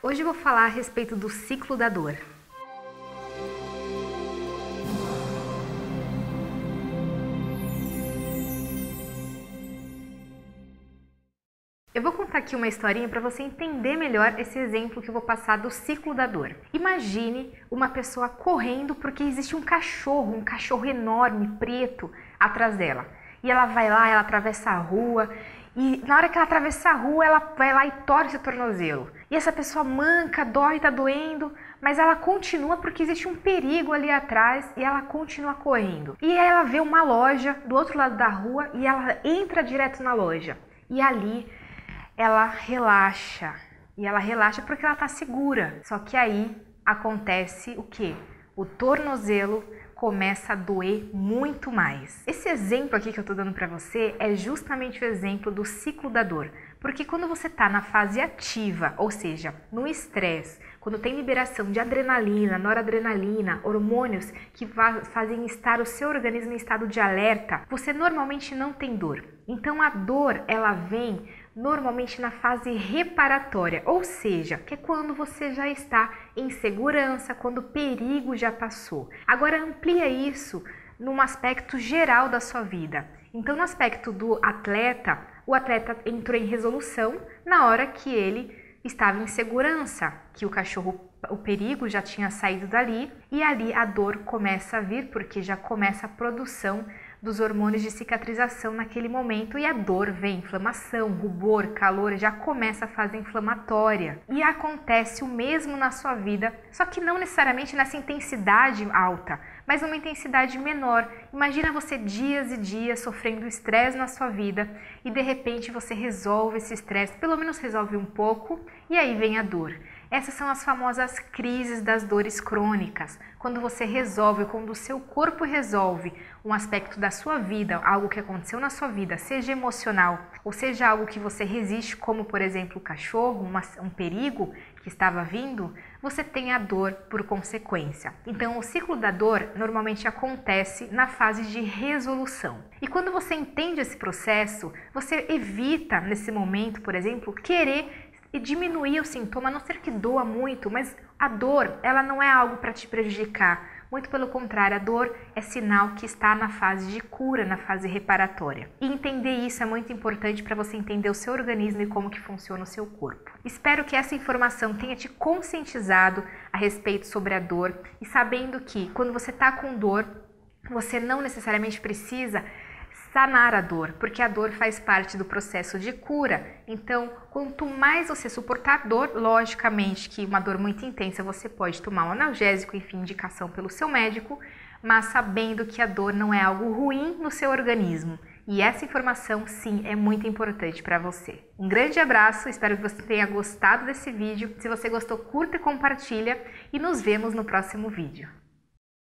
Hoje eu vou falar a respeito do ciclo da dor. Eu vou contar aqui uma historinha para você entender melhor esse exemplo que eu vou passar do ciclo da dor. Imagine uma pessoa correndo porque existe um cachorro, um cachorro enorme, preto, atrás dela. E ela vai lá, ela atravessa a rua e na hora que ela atravessa a rua, ela vai lá e torce o tornozelo. E essa pessoa manca, dói, tá doendo, mas ela continua porque existe um perigo ali atrás e ela continua correndo. E ela vê uma loja do outro lado da rua e ela entra direto na loja. E ali ela relaxa. E ela relaxa porque ela está segura. Só que aí acontece o que? O tornozelo começa a doer muito mais. Esse exemplo aqui que eu estou dando para você é justamente o exemplo do ciclo da dor. Porque quando você está na fase ativa, ou seja, no estresse, quando tem liberação de adrenalina, noradrenalina, hormônios que fazem estar o seu organismo em estado de alerta, você normalmente não tem dor. Então a dor, ela vem normalmente na fase reparatória, ou seja, que é quando você já está em segurança, quando o perigo já passou. Agora amplia isso num aspecto geral da sua vida. Então, no aspecto do atleta, o atleta entrou em resolução na hora que ele estava em segurança, que o cachorro, o perigo já tinha saído dali e ali a dor começa a vir porque já começa a produção dos hormônios de cicatrização naquele momento e a dor vem, inflamação, rubor, calor, já começa a fase inflamatória. E acontece o mesmo na sua vida, só que não necessariamente nessa intensidade alta, mas uma intensidade menor. Imagina você dias e dias sofrendo estresse na sua vida e de repente você resolve esse estresse, pelo menos resolve um pouco, e aí vem a dor. Essas são as famosas crises das dores crônicas. Quando você resolve, quando o seu corpo resolve um aspecto da sua vida, algo que aconteceu na sua vida, seja emocional ou seja algo que você resiste, como por exemplo o cachorro, uma, um perigo que estava vindo, você tem a dor por consequência. Então, o ciclo da dor normalmente acontece na fase de resolução. E quando você entende esse processo, você evita nesse momento, por exemplo, querer e diminuir o sintoma, a não ser que doa muito, mas a dor, ela não é algo para te prejudicar. Muito pelo contrário, a dor é sinal que está na fase de cura, na fase reparatória. E entender isso é muito importante para você entender o seu organismo e como que funciona o seu corpo. Espero que essa informação tenha te conscientizado a respeito sobre a dor e sabendo que quando você está com dor, você não necessariamente precisa sanar a dor, porque a dor faz parte do processo de cura. Então, quanto mais você suportar dor, logicamente que uma dor muito intensa você pode tomar um analgésico, enfim, indicação pelo seu médico, mas sabendo que a dor não é algo ruim no seu organismo. E essa informação, sim, é muito importante para você. Um grande abraço, espero que você tenha gostado desse vídeo. Se você gostou, curta e compartilha e nos vemos no próximo vídeo.